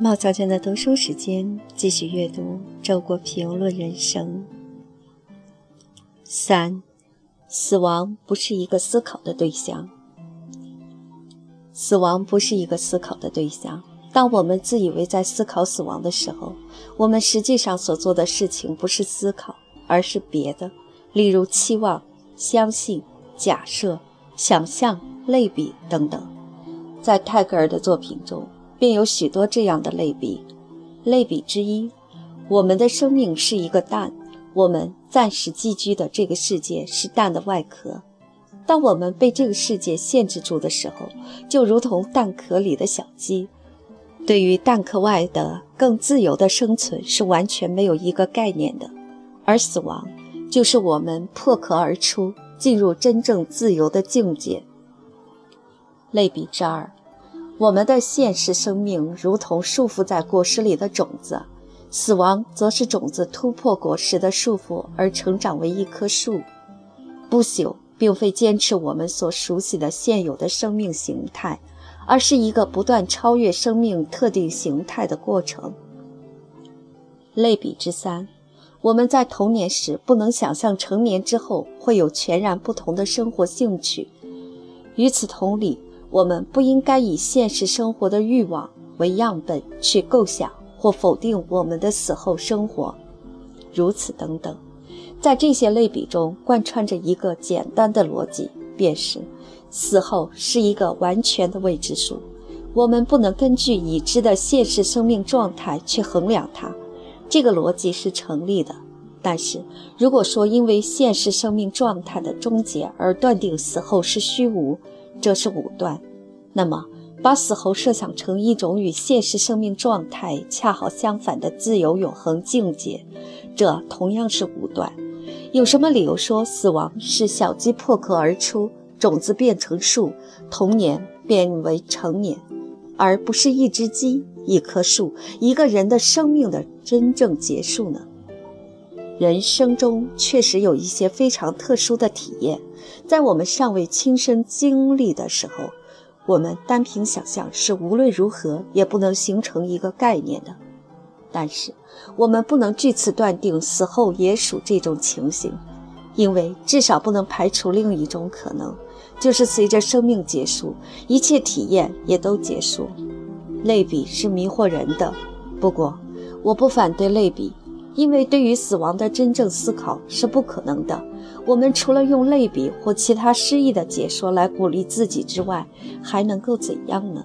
冒小娟的读书时间，继续阅读《周国平论人生》。三，死亡不是一个思考的对象。死亡不是一个思考的对象。当我们自以为在思考死亡的时候，我们实际上所做的事情不是思考，而是别的，例如期望、相信、假设、想象、类比等等。在泰戈尔的作品中。便有许多这样的类比，类比之一，我们的生命是一个蛋，我们暂时寄居的这个世界是蛋的外壳。当我们被这个世界限制住的时候，就如同蛋壳里的小鸡，对于蛋壳外的更自由的生存是完全没有一个概念的。而死亡，就是我们破壳而出，进入真正自由的境界。类比之二。我们的现实生命如同束缚在果实里的种子，死亡则是种子突破果实的束缚而成长为一棵树。不朽并非坚持我们所熟悉的现有的生命形态，而是一个不断超越生命特定形态的过程。类比之三，我们在童年时不能想象成年之后会有全然不同的生活兴趣，与此同理。我们不应该以现实生活的欲望为样本去构想或否定我们的死后生活，如此等等。在这些类比中贯穿着一个简单的逻辑，便是死后是一个完全的未知数。我们不能根据已知的现实生命状态去衡量它，这个逻辑是成立的。但是，如果说因为现实生命状态的终结而断定死后是虚无，这是武断，那么把死后设想成一种与现实生命状态恰好相反的自由永恒境界，这同样是武断。有什么理由说死亡是小鸡破壳而出，种子变成树，童年变为成年，而不是一只鸡、一棵树、一个人的生命的真正结束呢？人生中确实有一些非常特殊的体验。在我们尚未亲身经历的时候，我们单凭想象是无论如何也不能形成一个概念的。但是，我们不能据此断定死后也属这种情形，因为至少不能排除另一种可能，就是随着生命结束，一切体验也都结束。类比是迷惑人的，不过我不反对类比，因为对于死亡的真正思考是不可能的。我们除了用类比或其他诗意的解说来鼓励自己之外，还能够怎样呢？